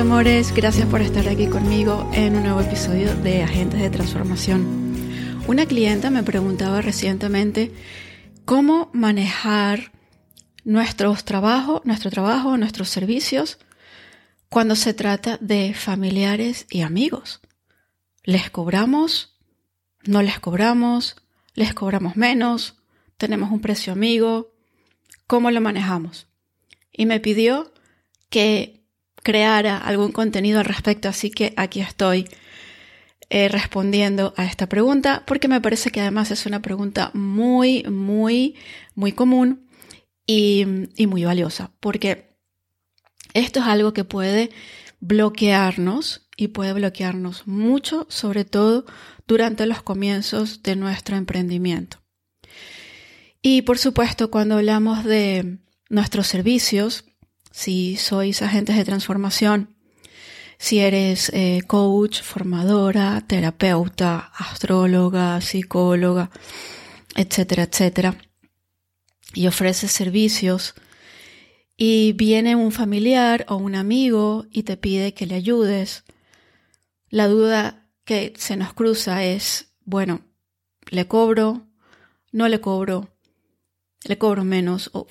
amores, gracias por estar aquí conmigo en un nuevo episodio de Agentes de Transformación. Una clienta me preguntaba recientemente cómo manejar nuestros trabajos, nuestro trabajo, nuestros servicios cuando se trata de familiares y amigos. ¿Les cobramos? ¿No les cobramos? ¿Les cobramos menos? ¿Tenemos un precio amigo? ¿Cómo lo manejamos? Y me pidió que creara algún contenido al respecto, así que aquí estoy eh, respondiendo a esta pregunta, porque me parece que además es una pregunta muy, muy, muy común y muy valiosa, porque esto es algo que puede bloquearnos y puede bloquearnos mucho, sobre todo durante los comienzos de nuestro emprendimiento. Y por supuesto, cuando hablamos de nuestros servicios, si sois agentes de transformación, si eres eh, coach, formadora, terapeuta, astróloga, psicóloga, etcétera, etcétera, y ofreces servicios, y viene un familiar o un amigo y te pide que le ayudes, la duda que se nos cruza es, bueno, ¿le cobro? ¿No le cobro? ¿Le cobro menos? ¿O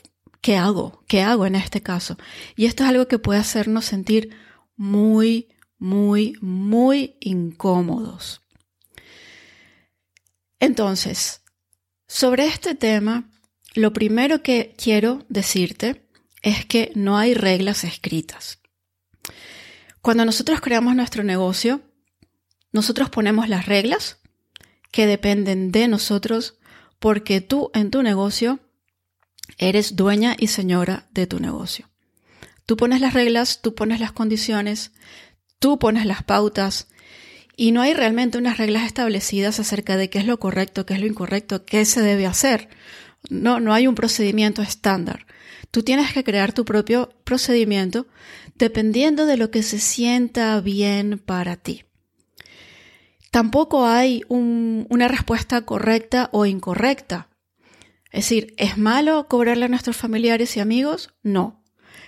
¿Qué hago? ¿Qué hago en este caso? Y esto es algo que puede hacernos sentir muy, muy, muy incómodos. Entonces, sobre este tema, lo primero que quiero decirte es que no hay reglas escritas. Cuando nosotros creamos nuestro negocio, nosotros ponemos las reglas que dependen de nosotros porque tú en tu negocio eres dueña y señora de tu negocio. Tú pones las reglas, tú pones las condiciones, tú pones las pautas y no hay realmente unas reglas establecidas acerca de qué es lo correcto, qué es lo incorrecto, qué se debe hacer. No, no hay un procedimiento estándar. Tú tienes que crear tu propio procedimiento dependiendo de lo que se sienta bien para ti. Tampoco hay una respuesta correcta o incorrecta. Es decir, ¿es malo cobrarle a nuestros familiares y amigos? No.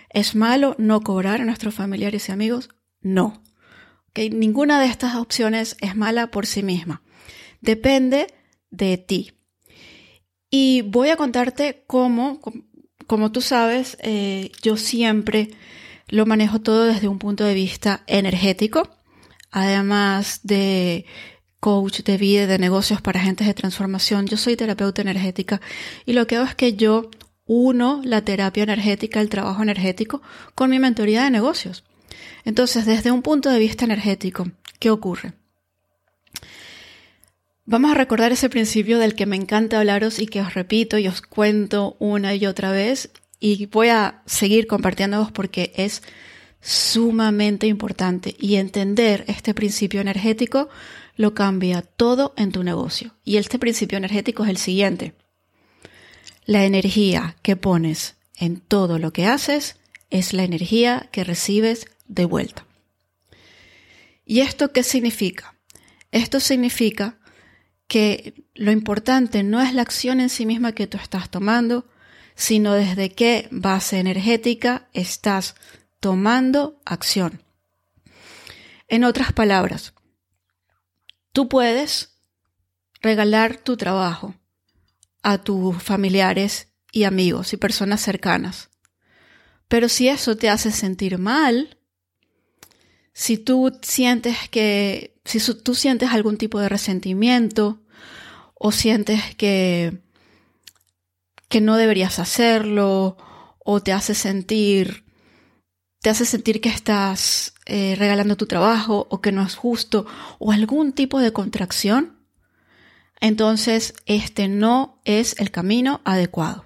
¿Es malo no cobrar a nuestros familiares y amigos? No. Ninguna de estas opciones es mala por sí misma. Depende de ti. Y voy a contarte cómo, como tú sabes, eh, yo siempre lo manejo todo desde un punto de vista energético, además de coach de vida, de negocios para agentes de transformación. Yo soy terapeuta energética y lo que hago es que yo uno la terapia energética, el trabajo energético, con mi mentoría de negocios. Entonces, desde un punto de vista energético, ¿qué ocurre? Vamos a recordar ese principio del que me encanta hablaros y que os repito y os cuento una y otra vez y voy a seguir compartiéndoos porque es sumamente importante y entender este principio energético lo cambia todo en tu negocio. Y este principio energético es el siguiente. La energía que pones en todo lo que haces es la energía que recibes de vuelta. ¿Y esto qué significa? Esto significa que lo importante no es la acción en sí misma que tú estás tomando, sino desde qué base energética estás tomando acción. En otras palabras, Tú puedes regalar tu trabajo a tus familiares y amigos y personas cercanas. Pero si eso te hace sentir mal, si tú sientes que, si tú sientes algún tipo de resentimiento o sientes que, que no deberías hacerlo o te hace sentir, te hace sentir que estás eh, regalando tu trabajo o que no es justo o algún tipo de contracción, entonces este no es el camino adecuado.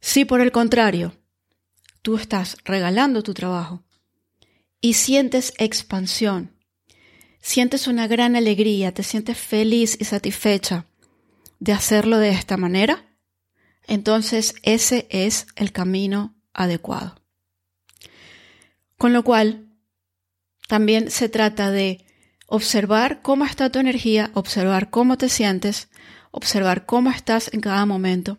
Si por el contrario tú estás regalando tu trabajo y sientes expansión, sientes una gran alegría, te sientes feliz y satisfecha de hacerlo de esta manera, entonces ese es el camino adecuado. Con lo cual, también se trata de observar cómo está tu energía, observar cómo te sientes, observar cómo estás en cada momento.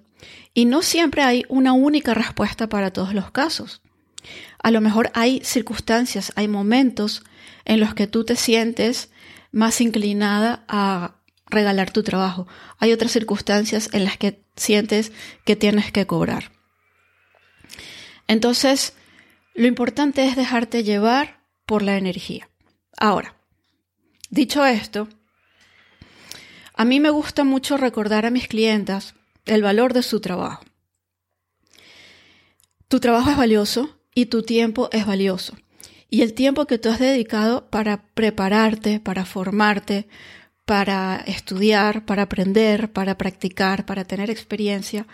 Y no siempre hay una única respuesta para todos los casos. A lo mejor hay circunstancias, hay momentos en los que tú te sientes más inclinada a regalar tu trabajo. Hay otras circunstancias en las que sientes que tienes que cobrar. Entonces, lo importante es dejarte llevar por la energía. Ahora, dicho esto, a mí me gusta mucho recordar a mis clientas el valor de su trabajo. Tu trabajo es valioso y tu tiempo es valioso. Y el tiempo que tú has dedicado para prepararte, para formarte, para estudiar, para aprender, para practicar, para tener experiencia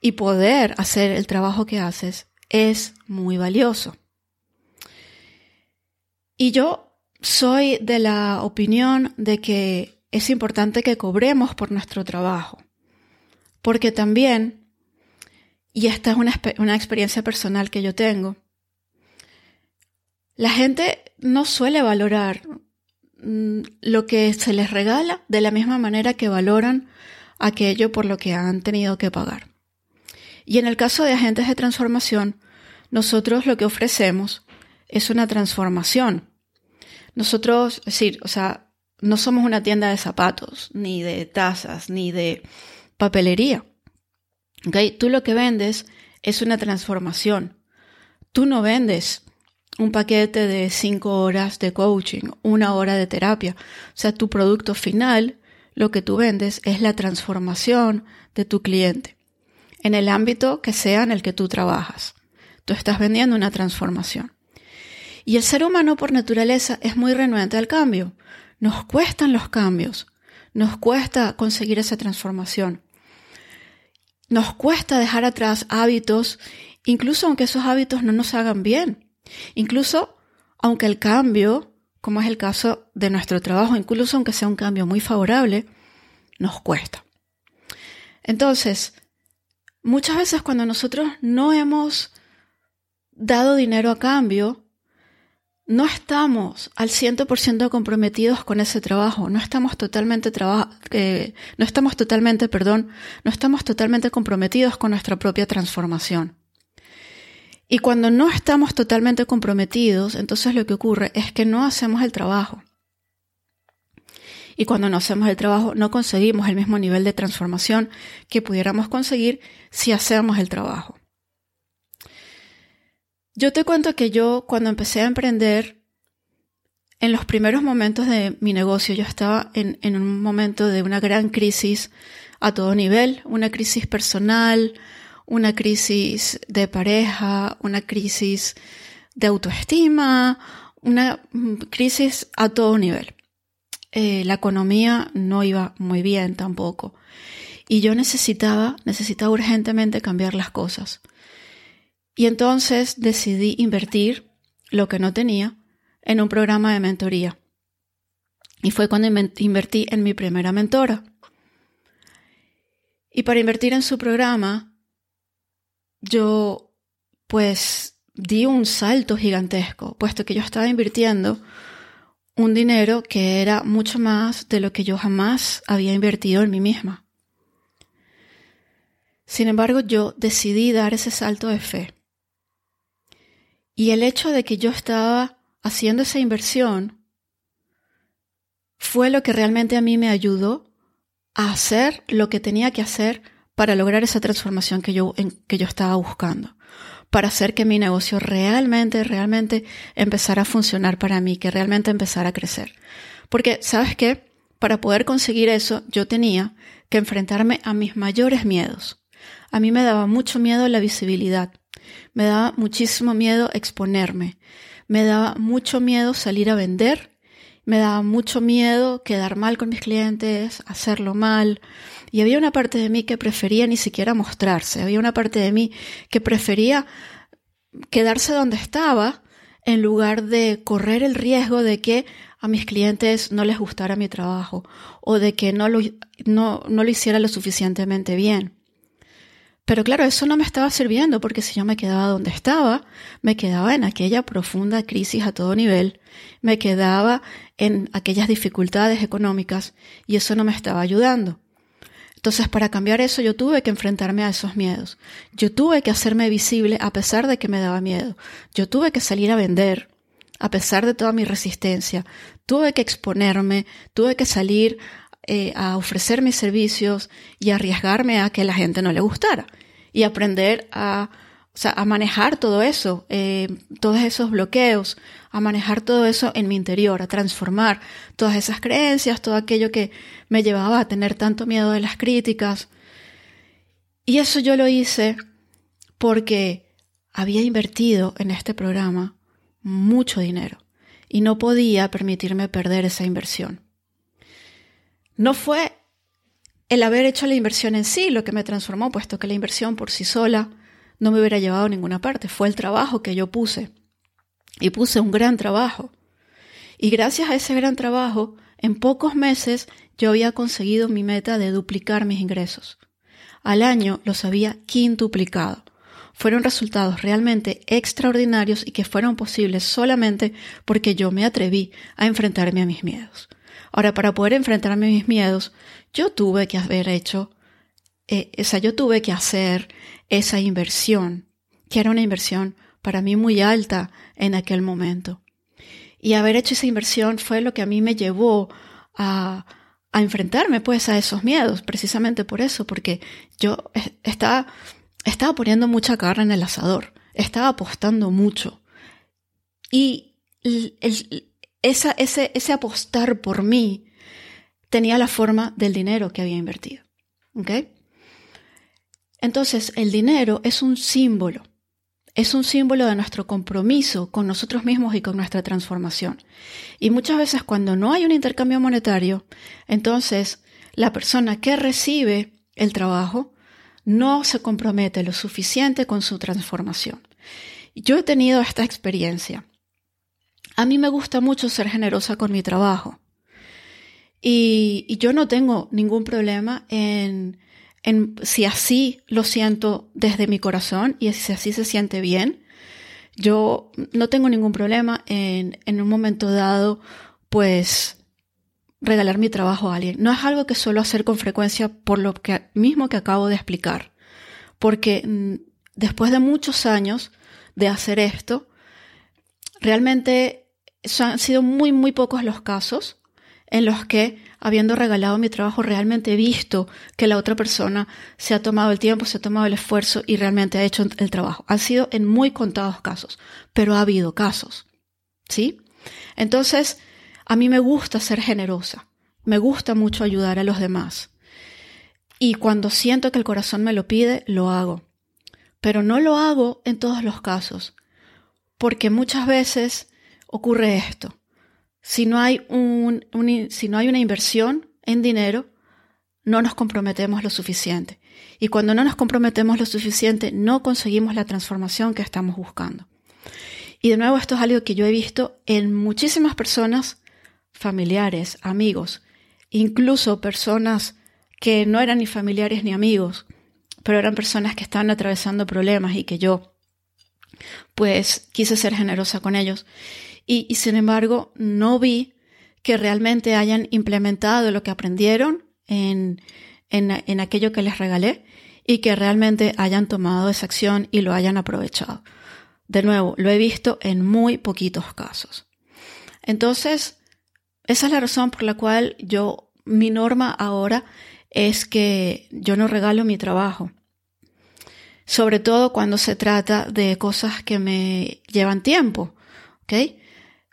y poder hacer el trabajo que haces es muy valioso. Y yo soy de la opinión de que es importante que cobremos por nuestro trabajo, porque también, y esta es una, una experiencia personal que yo tengo, la gente no suele valorar Mm, lo que se les regala de la misma manera que valoran aquello por lo que han tenido que pagar. Y en el caso de agentes de transformación, nosotros lo que ofrecemos es una transformación. Nosotros, es decir, o sea, no somos una tienda de zapatos, ni de tazas, ni de papelería. ¿Okay? Tú lo que vendes es una transformación. Tú no vendes un paquete de cinco horas de coaching, una hora de terapia. O sea, tu producto final, lo que tú vendes es la transformación de tu cliente en el ámbito que sea en el que tú trabajas. Tú estás vendiendo una transformación. Y el ser humano por naturaleza es muy renuente al cambio. Nos cuestan los cambios. Nos cuesta conseguir esa transformación. Nos cuesta dejar atrás hábitos, incluso aunque esos hábitos no nos hagan bien. Incluso aunque el cambio, como es el caso de nuestro trabajo, incluso aunque sea un cambio muy favorable, nos cuesta. Entonces, muchas veces cuando nosotros no hemos dado dinero a cambio, no estamos al 100% comprometidos con ese trabajo, no estamos totalmente eh, no estamos totalmente, perdón, no estamos totalmente comprometidos con nuestra propia transformación. Y cuando no estamos totalmente comprometidos, entonces lo que ocurre es que no hacemos el trabajo. Y cuando no hacemos el trabajo, no conseguimos el mismo nivel de transformación que pudiéramos conseguir si hacemos el trabajo. Yo te cuento que yo cuando empecé a emprender, en los primeros momentos de mi negocio, yo estaba en, en un momento de una gran crisis a todo nivel, una crisis personal, una crisis de pareja, una crisis de autoestima, una crisis a todo nivel. Eh, la economía no iba muy bien tampoco. Y yo necesitaba, necesitaba urgentemente cambiar las cosas. Y entonces decidí invertir lo que no tenía en un programa de mentoría. Y fue cuando invertí en mi primera mentora. Y para invertir en su programa yo pues di un salto gigantesco, puesto que yo estaba invirtiendo un dinero que era mucho más de lo que yo jamás había invertido en mí misma. Sin embargo, yo decidí dar ese salto de fe. Y el hecho de que yo estaba haciendo esa inversión fue lo que realmente a mí me ayudó a hacer lo que tenía que hacer para lograr esa transformación que yo, que yo estaba buscando, para hacer que mi negocio realmente, realmente empezara a funcionar para mí, que realmente empezara a crecer. Porque, ¿sabes qué? Para poder conseguir eso, yo tenía que enfrentarme a mis mayores miedos. A mí me daba mucho miedo la visibilidad, me daba muchísimo miedo exponerme, me daba mucho miedo salir a vender, me daba mucho miedo quedar mal con mis clientes, hacerlo mal, y había una parte de mí que prefería ni siquiera mostrarse, había una parte de mí que prefería quedarse donde estaba en lugar de correr el riesgo de que a mis clientes no les gustara mi trabajo o de que no lo, no, lo hiciera lo suficientemente bien. Pero claro, eso no me estaba sirviendo porque si yo me quedaba donde estaba, me quedaba en aquella profunda crisis a todo nivel, me quedaba en aquellas dificultades económicas y eso no me estaba ayudando. Entonces, para cambiar eso, yo tuve que enfrentarme a esos miedos. Yo tuve que hacerme visible a pesar de que me daba miedo. Yo tuve que salir a vender a pesar de toda mi resistencia. Tuve que exponerme, tuve que salir eh, a ofrecer mis servicios y arriesgarme a que la gente no le gustara y aprender a, manejar todo eso, eh, todos esos bloqueos, a manejar todo eso en mi interior, a transformar todas esas creencias, todo aquello que me llevaba a tener tanto miedo de las críticas. Y eso yo lo hice porque había invertido en este programa mucho dinero y no podía permitirme perder esa inversión. No fue el haber hecho la inversión en sí lo que me transformó, puesto que la inversión por sí sola no me hubiera llevado a ninguna parte, fue el trabajo que yo puse y puse un gran trabajo. Y gracias a ese gran trabajo, en pocos meses yo había conseguido mi meta de duplicar mis ingresos. Al año los había quintuplicado. Fueron resultados realmente extraordinarios y que fueron posibles solamente porque yo me atreví a enfrentarme a mis miedos. Ahora, para poder enfrentarme a mis miedos, yo tuve que haber hecho, eh, o sea, yo tuve que hacer esa inversión, que era una inversión para mí muy alta en aquel momento. Y haber hecho esa inversión fue lo que a mí me llevó a, enfrentarme pues a esos miedos, precisamente por eso, porque yo estaba, estaba poniendo mucha carne en el asador, estaba apostando mucho. Y ese, ese apostar por mí tenía la forma del dinero que había invertido. ¿Ok? Entonces, el dinero es un símbolo es un símbolo de nuestro compromiso con nosotros mismos y con nuestra transformación. Y muchas veces cuando no hay un intercambio monetario, entonces la persona que recibe el trabajo no se compromete lo suficiente con su transformación. Yo he tenido esta experiencia. A mí me gusta mucho ser generosa con mi trabajo. Y, yo no tengo ningún problema en si así lo siento desde mi corazón y si así se siente bien, yo no tengo ningún problema en, en un momento dado, pues regalar mi trabajo a alguien. No es algo que suelo hacer con frecuencia por lo que, mismo que acabo de explicar. Porque mm, después de muchos años de hacer esto, realmente han sido muy, muy pocos los casos en los que, habiendo regalado mi trabajo, realmente he visto que la otra persona se ha tomado el tiempo, se ha tomado el esfuerzo y realmente ha hecho el trabajo. Ha sido en muy contados casos, pero ha habido casos. ¿Sí? Entonces, a mí me gusta ser generosa. Me gusta mucho ayudar a los demás. Y cuando siento que el corazón me lo pide, lo hago. Pero no lo hago en todos los casos, porque muchas veces ocurre esto si no hay, una inversión en dinero, no nos comprometemos lo suficiente. Y cuando no nos comprometemos lo suficiente, no conseguimos la transformación que estamos buscando. Y de nuevo, esto es algo que yo he visto en muchísimas personas, familiares, amigos, incluso personas que no eran ni familiares ni amigos, pero eran personas que estaban atravesando problemas y que yo, pues, quise ser generosa con ellos y, sin embargo no vi que realmente hayan implementado lo que aprendieron en, en, aquello que les regalé y que realmente hayan tomado esa acción y lo hayan aprovechado. De nuevo, lo he visto en muy poquitos casos. Entonces, esa es la razón por la cual yo, mi norma ahora es que yo no regalo mi trabajo. Sobre todo cuando se trata de cosas que me llevan tiempo. ¿Ok?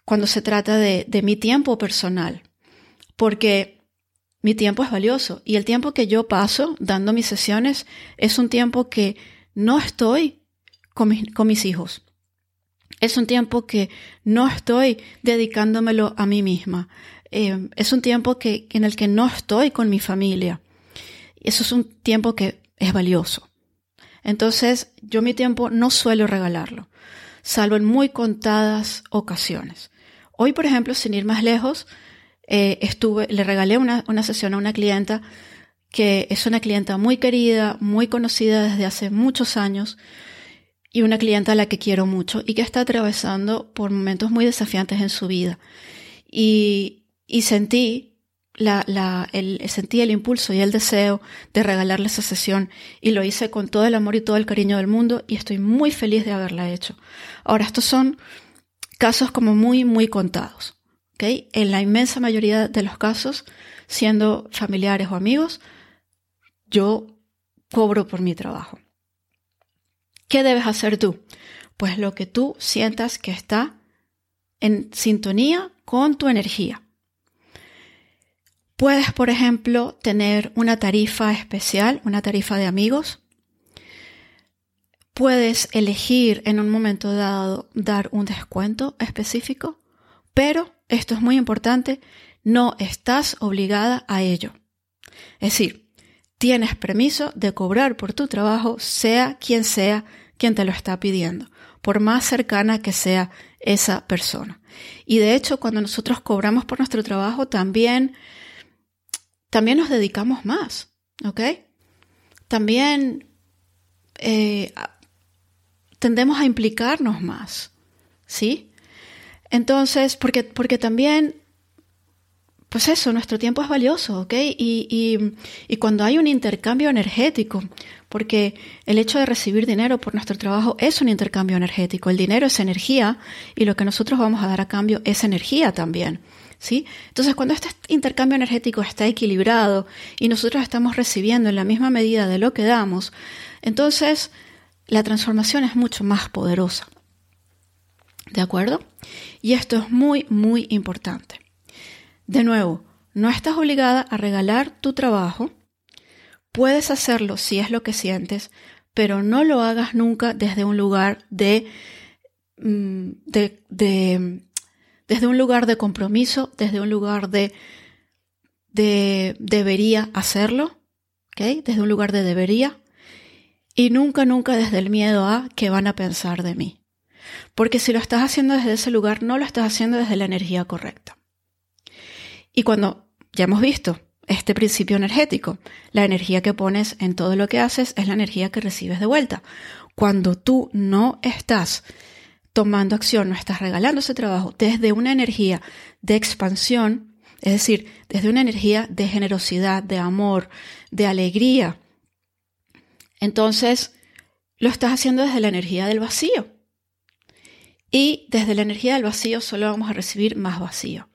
Cuando se trata de, mi tiempo personal, porque mi tiempo es valioso y el tiempo que yo paso dando mis sesiones es un tiempo que no estoy con, mis hijos. Es un tiempo que no estoy dedicándomelo a mí misma. Eh, es un tiempo que, en el que no estoy con mi familia. Eso es un tiempo que es valioso. Entonces, yo mi tiempo no suelo regalarlo, salvo en muy contadas ocasiones. Hoy, por ejemplo, sin ir más lejos, eh, le regalé una, sesión a una clienta que es una clienta muy querida, muy conocida desde hace muchos años y una clienta a la que quiero mucho y que está atravesando por momentos muy desafiantes en su vida. Y, sentí el, sentí el impulso y el deseo de regalarle esa sesión y lo hice con todo el amor y todo el cariño del mundo y estoy muy feliz de haberla hecho. Ahora, estos son casos como muy, muy contados. ¿okay? En la inmensa mayoría de los casos, siendo familiares o amigos, yo cobro por mi trabajo. ¿Qué debes hacer tú? Pues lo que tú sientas que está en sintonía con tu energía. Puedes, por ejemplo, tener una tarifa especial, una tarifa de amigos. Puedes elegir en un momento dado dar un descuento específico, pero esto es muy importante, no estás obligada a ello. Es decir, tienes permiso de cobrar por tu trabajo, sea quien sea quien te lo está pidiendo, por más cercana que sea esa persona. Y de hecho, cuando nosotros cobramos por nuestro trabajo, también también nos dedicamos más, ¿ok? También eh, tendemos a implicarnos más, ¿sí? Entonces, porque, porque también, pues eso, nuestro tiempo es valioso, ¿ok? Y, y, y cuando hay un intercambio energético, porque el hecho de recibir dinero por nuestro trabajo es un intercambio energético, el dinero es energía y lo que nosotros vamos a dar a cambio es energía también. ¿sí? Entonces, cuando este intercambio energético está equilibrado y nosotros estamos recibiendo en la misma medida de lo que damos, entonces la transformación es mucho más poderosa. ¿De acuerdo? Y esto es muy, muy importante. De nuevo, no estás obligada a regalar tu trabajo. Puedes hacerlo si es lo que sientes, pero no lo hagas nunca desde un lugar de, mm, de, de desde un lugar de compromiso, desde un lugar de, de debería hacerlo, ¿ok? Desde un lugar de debería. Y nunca, nunca desde el miedo a qué van a pensar de mí. Porque si lo estás haciendo desde ese lugar, no lo estás haciendo desde la energía correcta. Y cuando ya hemos visto este principio energético, la energía que pones en todo lo que haces es la energía que recibes de vuelta. Cuando tú no estás tomando acción, no estás regalando ese trabajo desde una energía de expansión, es decir, desde una energía de generosidad, de amor, de alegría. Entonces, lo estás haciendo desde la energía del vacío. Y desde la energía del vacío solo vamos a recibir más vacío.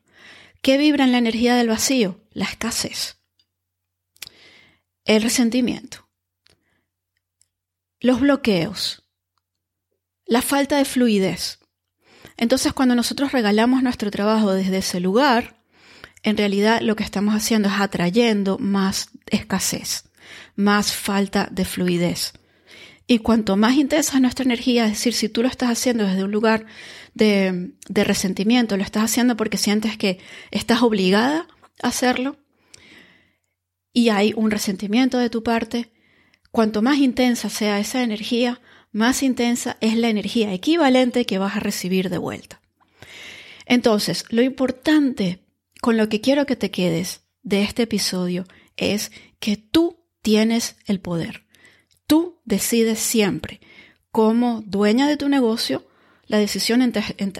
¿Qué vibra en la energía del vacío? La escasez. El resentimiento. Los bloqueos la falta de fluidez. Entonces, cuando nosotros regalamos nuestro trabajo desde ese lugar, en realidad lo que estamos haciendo es atrayendo más escasez, más falta de fluidez. Y cuanto más intensa es nuestra energía, es decir, si tú lo estás haciendo desde un lugar de, de resentimiento, lo estás haciendo porque sientes que estás obligada a hacerlo y hay un resentimiento de tu parte, cuanto más intensa sea esa energía, más intensa es la energía equivalente que vas a recibir de vuelta. Entonces, lo importante con lo que quiero que te quedes de este episodio es que tú tienes el poder. Tú decides siempre. Como dueña de tu negocio, la decisión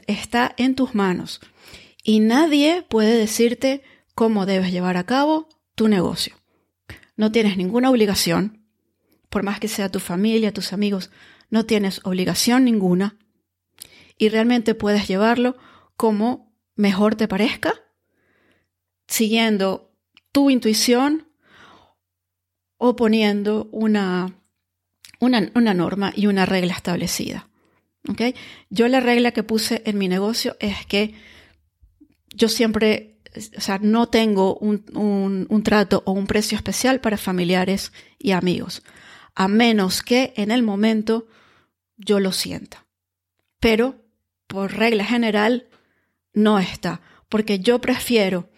está en tus manos y nadie puede decirte cómo debes llevar a cabo tu negocio. No tienes ninguna obligación, por más que sea tu familia, tus amigos, no tienes obligación ninguna y realmente puedes llevarlo como mejor te parezca, siguiendo tu intuición o poniendo una, una, norma y una regla establecida. ¿okay? Yo la regla que puse en mi negocio es que yo siempre, o sea, no tengo un, un trato o un precio especial para familiares y amigos, a menos que en el momento yo lo siento. Pero, por regla general, no está, porque yo prefiero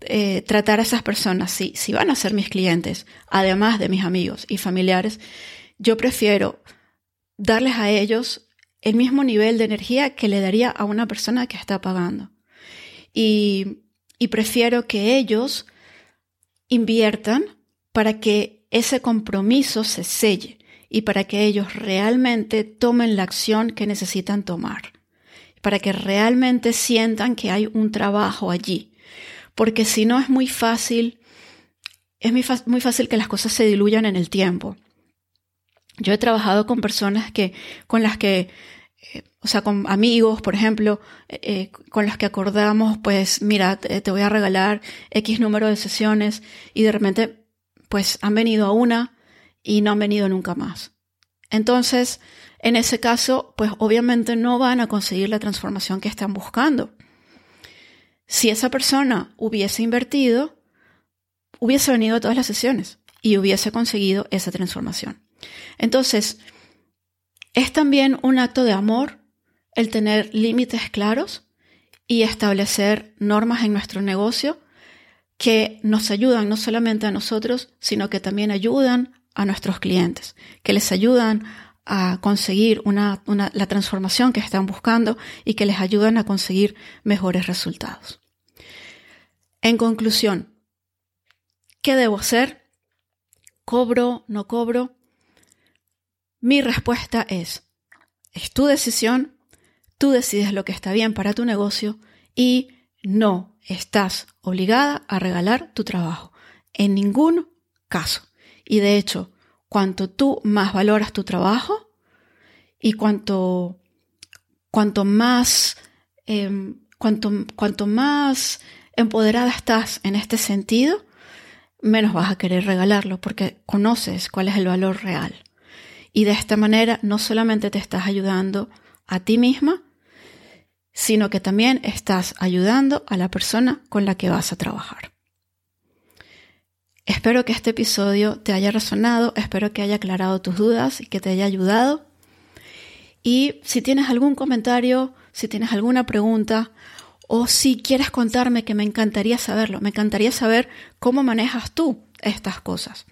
eh, tratar a esas personas, si, si van a ser mis clientes, además de mis amigos y familiares, yo prefiero darles a ellos el mismo nivel de energía que le daría a una persona que está pagando. Y, y prefiero que ellos inviertan para que ese compromiso se selle y para que ellos realmente tomen la acción que necesitan tomar, para que realmente sientan que hay un trabajo allí. Porque si no es muy fácil, es muy, fácil que las cosas se diluyan en el tiempo. Yo he trabajado con personas que, con las que, eh, o sea, con amigos, por ejemplo, eh, eh, con las que acordamos, pues, mira, te, te voy a regalar X número de sesiones y de repente, pues, han venido a una y no han venido nunca más. Entonces, en ese caso, pues obviamente no van a conseguir la transformación que están buscando. Si esa persona hubiese invertido, hubiese venido a todas las sesiones y hubiese conseguido esa transformación. Entonces, es también un acto de amor el tener límites claros y establecer normas en nuestro negocio que nos ayudan no solamente a nosotros, sino que también ayudan a nuestros clientes, que les ayudan a conseguir una, la transformación que están buscando y que les ayudan a conseguir mejores resultados. En conclusión, ¿qué debo hacer? ¿Cobro? ¿No cobro? Mi respuesta es, es tu decisión, tú decides lo que está bien para tu negocio y no estás obligada a regalar tu trabajo. En ningún caso. Y de hecho, cuanto tú más valoras tu trabajo y cuanto, cuanto más, em, cuanto, cuanto más empoderada estás en este sentido, menos vas a querer regalarlo porque conoces cuál es el valor real. Y de esta manera no solamente te estás ayudando a ti misma, sino que también estás ayudando a la persona con la que vas a trabajar. Espero que este episodio te haya resonado, espero que haya aclarado tus dudas y que te haya ayudado. Y si tienes algún comentario, si tienes alguna pregunta o si quieres contarme que me encantaría saberlo, me encantaría saber cómo manejas tú estas cosas.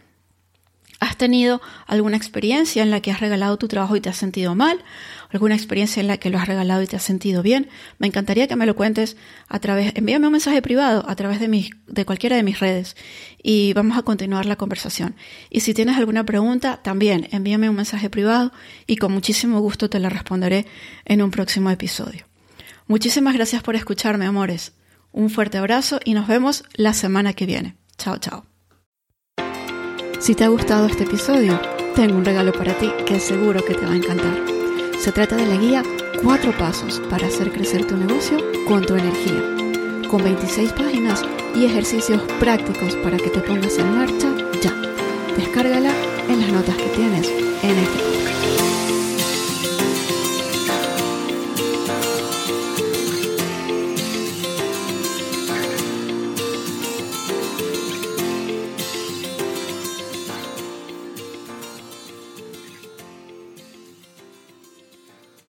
¿Has tenido alguna experiencia en la que has regalado tu trabajo y te has sentido mal? ¿Alguna experiencia en la que lo has regalado y te has sentido bien? Me encantaría que me lo cuentes a través, envíame un mensaje privado a través de, de cualquiera de mis redes y vamos a continuar la conversación. Y si tienes alguna pregunta, también envíame un mensaje privado y con muchísimo gusto te la responderé en un próximo episodio. Muchísimas gracias por escucharme, amores. Un fuerte abrazo y nos vemos la semana que viene. Chao, chao. Si te ha gustado este episodio, tengo un regalo para ti que seguro que te va a encantar. Se trata de la guía Cuatro Pasos para hacer crecer tu negocio con tu energía, con 26 páginas y ejercicios prácticos para que te pongas en marcha ya. Descárgala en las notas que tienes en este podcast.